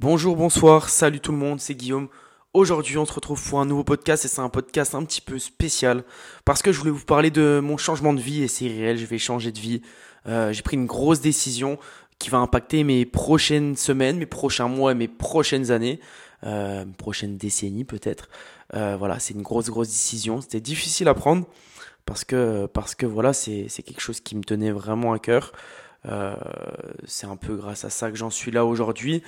Bonjour, bonsoir, salut tout le monde, c'est Guillaume. Aujourd'hui, on se retrouve pour un nouveau podcast et c'est un podcast un petit peu spécial parce que je voulais vous parler de mon changement de vie et c'est réel, je vais changer de vie. Euh, j'ai pris une grosse décision qui va impacter mes prochaines semaines, mes prochains mois et mes prochaines années, euh, prochaines décennies peut-être. Euh, voilà, c'est une grosse grosse décision. C'était difficile à prendre parce que parce que voilà, c'est c'est quelque chose qui me tenait vraiment à cœur. Euh, c'est un peu grâce à ça que j'en suis là aujourd'hui,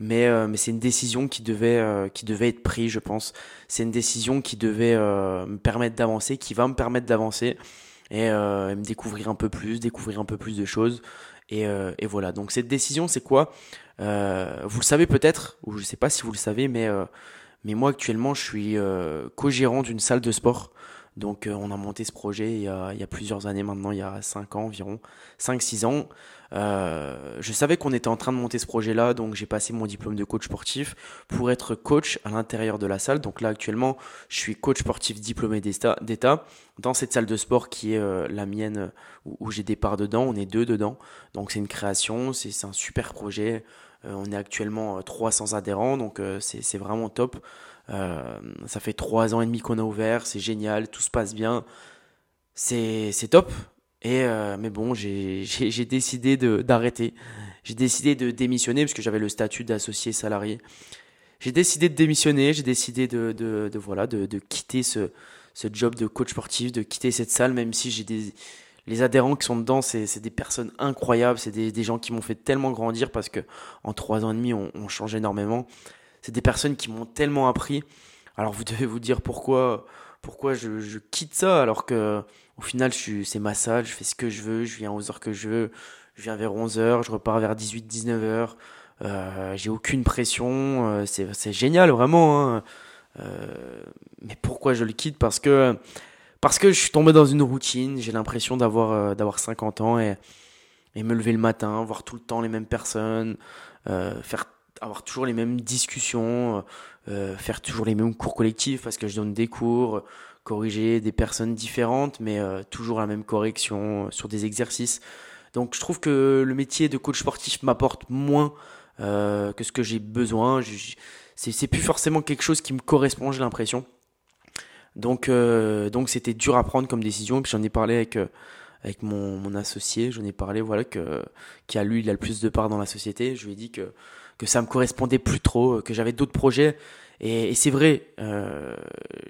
mais euh, c'est une décision qui devait euh, qui devait être prise, je pense. C'est une décision qui devait me permettre d'avancer, qui va me permettre d'avancer et, me découvrir un peu plus, découvrir un peu plus de choses. Et, voilà. Donc cette décision, c'est quoi? Vous le savez peut-être, ou je sais pas si vous le savez, mais mais moi actuellement, je suis co-gérant d'une salle de sport. Donc euh, on a monté ce projet il y, a, plusieurs années maintenant, il y a 5 ans environ, 5-6 ans. Euh, je savais qu'on était en train de monter ce projet-là, donc j'ai passé mon diplôme de coach sportif pour être coach à l'intérieur de la salle. Donc là actuellement, je suis coach sportif diplômé d'État dans cette salle de sport qui est euh, la mienne où, où j'ai des parts dedans. On est deux dedans, donc c'est une création, c'est un super projet. on est actuellement 300 adhérents, donc c'est vraiment top. Euh, ça fait trois ans et demi qu'on a ouvert, c'est génial, tout se passe bien, c'est top. Et euh, mais bon, j'ai décidé d'arrêter. J'ai décidé de démissionner parce que j'avais le statut d'associé salarié. J'ai décidé de démissionner, j'ai décidé de, de, voilà de, de quitter ce, ce job de coach sportif, de quitter cette salle, même si j'ai des les adhérents qui sont dedans, c'est des personnes incroyables, c'est des, des gens qui m'ont fait tellement grandir parce que en trois ans et demi, on, on change énormément c'est des personnes qui m'ont tellement appris. Alors vous devez vous dire pourquoi, pourquoi je, je quitte ça alors que au final je c'est ma salle, je fais ce que je veux, je viens aux heures que je veux, je viens vers 11h, je repars vers 18-19h, euh, j'ai aucune pression, euh, c'est, c'est génial vraiment. Hein. Euh, mais pourquoi je le quitte? Parce que parce que je suis tombé dans une routine, j'ai l'impression d'avoir euh, d'avoir 50 ans et et me lever le matin, voir tout le temps les mêmes personnes, euh, faire avoir toujours les mêmes discussions, euh, euh, faire toujours les mêmes cours collectifs parce que je donne des cours, corriger des personnes différentes, mais euh, toujours la même correction sur des exercices. Donc je trouve que le métier de coach sportif m'apporte moins que ce que j'ai besoin. C'est plus forcément quelque chose qui me correspond, j'ai l'impression. Donc donc c'était dur à prendre comme décision. Puis j'en ai parlé avec avec mon, mon associé, j'en ai parlé, voilà que qui a lui il a le plus de part dans la société. Je lui ai dit que que ça me correspondait plus trop, que j'avais d'autres projets et, c'est vrai, euh,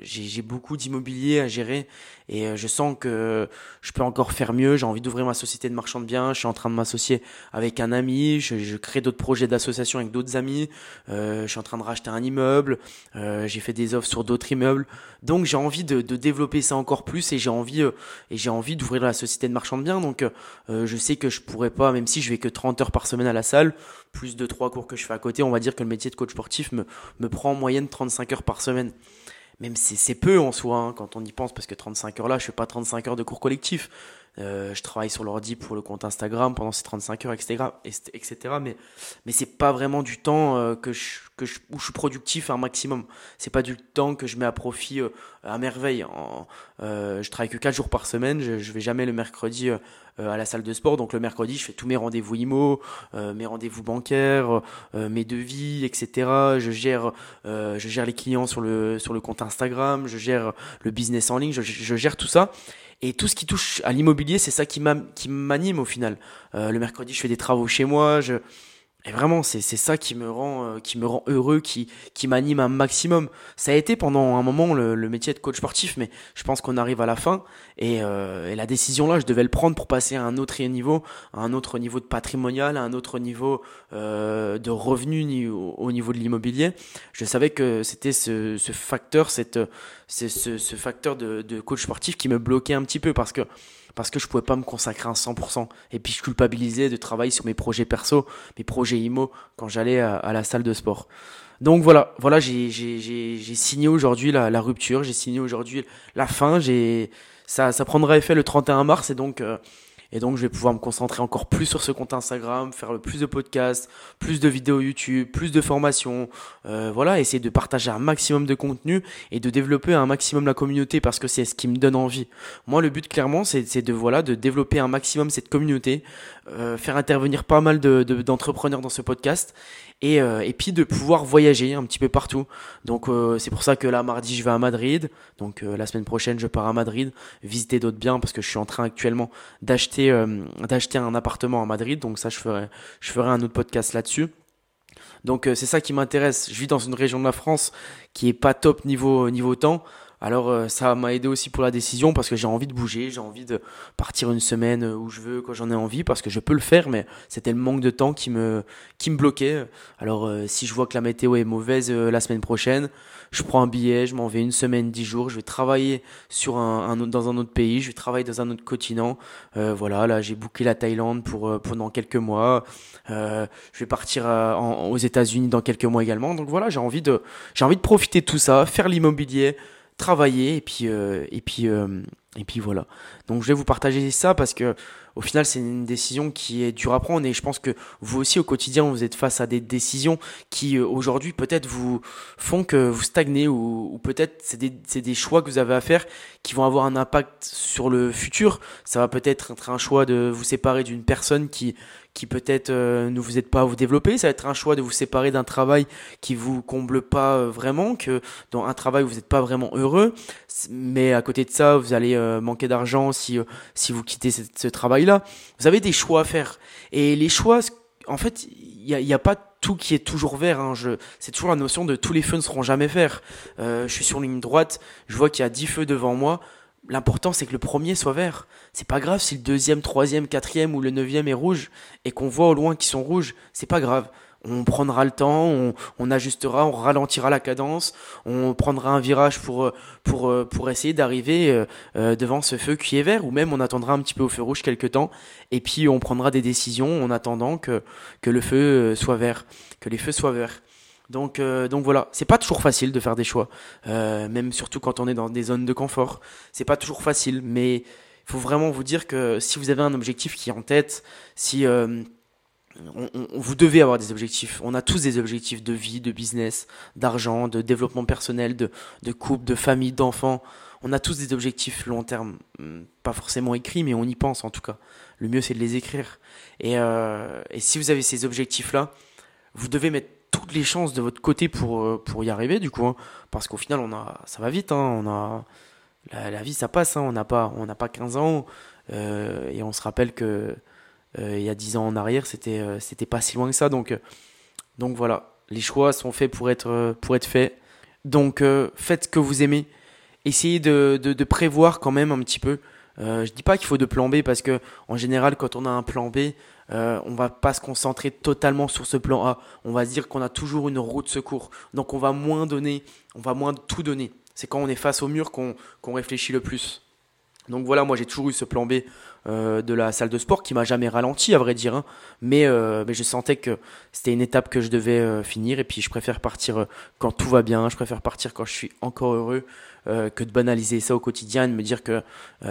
j'ai beaucoup d'immobilier à gérer et euh, je sens que je peux encore faire mieux. J'ai envie d'ouvrir ma société de marchand de biens. Je suis en train de m'associer avec un ami. Je, crée d'autres projets d'association avec d'autres amis. Euh, je suis en train de racheter un immeuble. Euh, j'ai fait des offres sur d'autres immeubles. Donc j'ai envie de, développer ça encore plus et j'ai envie euh, et j'ai envie d'ouvrir la société de marchand de biens. Donc euh, je sais que je pourrais pas, même si je vais que 30 heures par semaine à la salle, plus de trois cours que je fais à côté, on va dire que le métier de coach sportif me, prend en moyenne 35 heures par semaine. Même c'est peu en soi, hein, quand on y pense, parce que 35 heures là, je fais pas 35 heures de cours collectif. Euh, je travaille sur l'ordi pour le compte Instagram pendant ces 35 heures, etc. etc. Mais, mais c'est pas vraiment du temps euh, que je, que je, où je suis productif un maximum. C'est pas du temps que je mets à profit euh, à merveille. En, euh, je travaille que 4 jours par semaine. Je, je vais jamais le mercredi euh, à la salle de sport. Donc le mercredi, je fais tous mes rendez-vous IMO, mes rendez-vous bancaires, mes devis, etc. Je gère, je gère les clients sur le sur le compte Instagram. Je gère le business en ligne. Je, je gère tout ça. Et tout ce qui touche à l'immobilier, c'est ça qui m'anime au final. Euh, le mercredi, je fais des travaux chez moi. Et vraiment, c'est ça qui me rend, euh, qui me rend heureux, qui, qui m'anime un maximum. Ça a été pendant un moment le, le métier de coach sportif, mais je pense qu'on arrive à la fin. Et, euh, et, la décision là, je devais le prendre pour passer à un autre niveau, à un autre niveau de patrimonial, à un autre niveau euh, de revenus au, niveau de l'immobilier. Je savais que c'était ce, ce facteur, cette, ce, ce facteur de, de coach sportif qui me bloquait un petit peu parce que parce que je pouvais pas me consacrer à 100%. Et puis je culpabilisais de travailler sur mes projets perso, mes projets IMO quand j'allais à, la salle de sport. Donc voilà, voilà, j'ai signé aujourd'hui la, rupture, j'ai signé aujourd'hui la fin. J'ai ça, ça prendra effet le 31 mars et donc euh, Et donc, je vais pouvoir me concentrer encore plus sur ce compte Instagram, faire le plus de podcasts, plus de vidéos YouTube, plus de formations. Euh, voilà, essayer de partager un maximum de contenu et de développer un maximum la communauté parce que c'est ce qui me donne envie. Moi, le but, clairement, c'est de, voilà, de développer un maximum cette communauté, euh, faire intervenir pas mal d'entrepreneurs de, dans ce podcast et, euh, et puis de pouvoir voyager un petit peu partout. Donc euh, c'est pour ça que là mardi je vais à Madrid, donc euh, la semaine prochaine je pars à Madrid visiter d'autres biens parce que je suis en train actuellement d'acheter d'acheter un appartement à Madrid, donc ça je ferai je ferai un autre podcast là-dessus. Donc c'est ça qui m'intéresse. Je vis dans une région de la France qui est pas top niveau niveau temps. Alors euh, ça m'a aidé aussi pour la décision parce que j'ai envie de bouger, j'ai envie de partir une semaine où je veux quand j'en ai envie parce que je peux le faire mais c'était le manque de temps qui me qui me bloquait. Alors euh, si je vois que la météo est mauvaise euh, la semaine prochaine, je prends un billet, je m'en vais une semaine, dix jours, je vais travailler sur un, dans un autre pays, je vais travailler dans un autre continent. voilà, là j'ai booké la Thaïlande pour pendant quelques mois. je vais partir aux États-Unis dans quelques mois également. Donc voilà, j'ai envie de j'ai envie de profiter de tout ça, faire l'immobilier travailler et puis euh, et puis euh, et puis voilà. Donc je vais vous partager ça parce que au final c'est une décision qui est dure à prendre et je pense que vous aussi au quotidien vous êtes face à des décisions qui euh, aujourd'hui peut-être vous font que vous stagnez ou, peut-être c'est des, des choix que vous avez à faire qui vont avoir un impact sur le futur. Ça va peut-être être un choix de vous séparer d'une personne qui qui peut-être euh, ne vous êtes pas à vous développer. Ça va être un choix de vous séparer d'un travail qui vous comble pas euh, vraiment, que dans un travail où vous n'êtes pas vraiment heureux. Mais à côté de ça, vous allez euh, manquer d'argent si si vous quittez ce, travail-là. Vous avez des choix à faire. Et les choix, en fait, il n'y a, y a pas tout qui est toujours vert. Hein. C'est toujours la notion de tous les feux ne seront jamais verts. je suis sur ligne droite, je vois qu'il y a 10 feux devant moi. L'important, c'est que le premier soit vert. C'est pas grave si le deuxième, troisième, quatrième ou le neuvième est rouge et qu'on voit au loin qu'ils sont rouges. C'est pas grave. On prendra le temps, on, on, ajustera, on ralentira la cadence, on prendra un virage pour pour pour essayer d'arriver euh, euh, devant ce feu qui est vert ou même on attendra un petit peu au feu rouge quelques temps et puis on prendra des décisions en attendant que que le feu euh, soit vert, que les feux soient verts. Donc, euh, donc voilà, c'est pas toujours facile de faire des choix, euh, même surtout quand on est dans des zones de confort. C'est pas toujours facile, mais il faut vraiment vous dire que si vous avez un objectif qui est en tête, si euh, on, vous devez avoir des objectifs. On a tous des objectifs de vie, de business, d'argent, de développement personnel, de, de couple, de famille, d'enfants. On a tous des objectifs long terme, hmm, pas forcément écrits, mais on y pense en tout cas. Le mieux c'est de les écrire. Et, et si vous avez ces objectifs-là, vous devez mettre toutes les chances de votre côté pour, euh, pour y arriver, du coup. Hein. parce qu'au final, on a, ça va vite. Hein, on a, la, vie, ça passe. Hein, on n'a pas, pas 15 ans. Euh, et on se rappelle que euh, il y a 10 ans en arrière, c'était, c'était pas si loin que ça. Donc, donc voilà, les choix sont faits pour être, pour être faits. Donc faites ce que vous aimez. Essayez de, de, prévoir quand même un petit peu. Euh, je dis pas qu'il faut de plan B parce que en général, quand on a un plan B, euh, on va pas se concentrer totalement sur ce plan A. On va se dire qu'on a toujours une route de secours. Donc on va moins donner, on va moins tout donner. C'est quand on est face au mur qu'on réfléchit le plus. Donc voilà, moi j'ai toujours eu ce plan B euh, de la salle de sport qui m'a jamais ralenti à vrai dire, hein. mais, euh, mais je sentais que c'était une étape que je devais euh, finir et puis je préfère partir quand tout va bien, je préfère partir quand je suis encore heureux que de banaliser ça au quotidien et de me dire que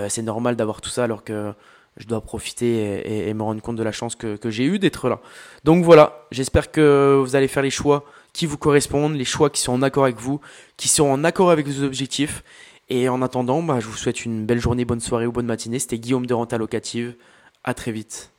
c'est normal d'avoir tout ça alors que je dois profiter et, me rendre compte de la chance que, j'ai eu d'être là. Donc voilà, j'espère que vous allez faire les choix qui vous correspondent, les choix qui sont en accord avec vous, qui sont en accord avec vos objectifs. Et en attendant, bah, je vous souhaite une belle journée, bonne soirée ou bonne matinée. C'était Guillaume de Renta Locative. À très vite.